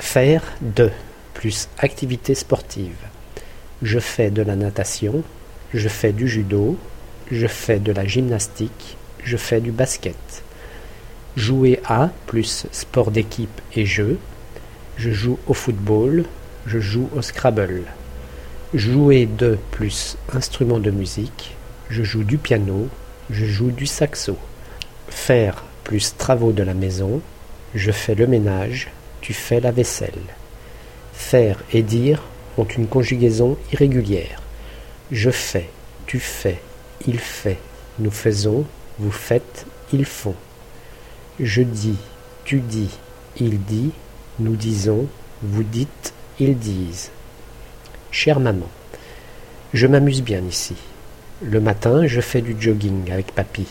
Faire de plus activité sportive. Je fais de la natation, je fais du judo, je fais de la gymnastique, je fais du basket. Jouer à plus sport d'équipe et jeu. Je joue au football, je joue au Scrabble. Jouer de plus instrument de musique, je joue du piano, je joue du saxo. Faire plus travaux de la maison, je fais le ménage, tu fais la vaisselle. Faire et dire ont une conjugaison irrégulière. Je fais, tu fais, il fait, nous faisons, vous faites, ils font. Je dis, tu dis, il dit, nous disons, vous dites, ils disent. Chère maman, je m'amuse bien ici. Le matin, je fais du jogging avec papy.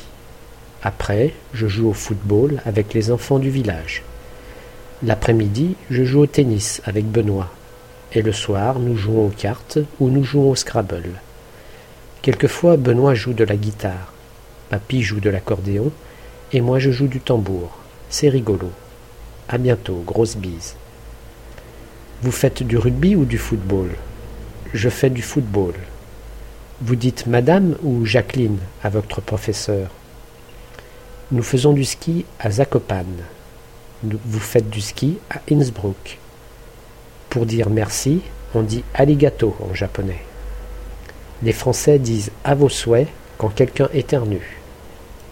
Après, je joue au football avec les enfants du village. L'après-midi, je joue au tennis avec Benoît. Et le soir, nous jouons aux cartes ou nous jouons au Scrabble. Quelquefois, Benoît joue de la guitare, Papy joue de l'accordéon, et moi je joue du tambour. C'est rigolo. À bientôt, grosse bise. Vous faites du rugby ou du football? Je fais du football. Vous dites madame ou Jacqueline à votre professeur? Nous faisons du ski à Zakopane. Vous faites du ski à Innsbruck. Pour dire merci, on dit arigato en japonais. Les Français disent à vos souhaits quand quelqu'un éternue.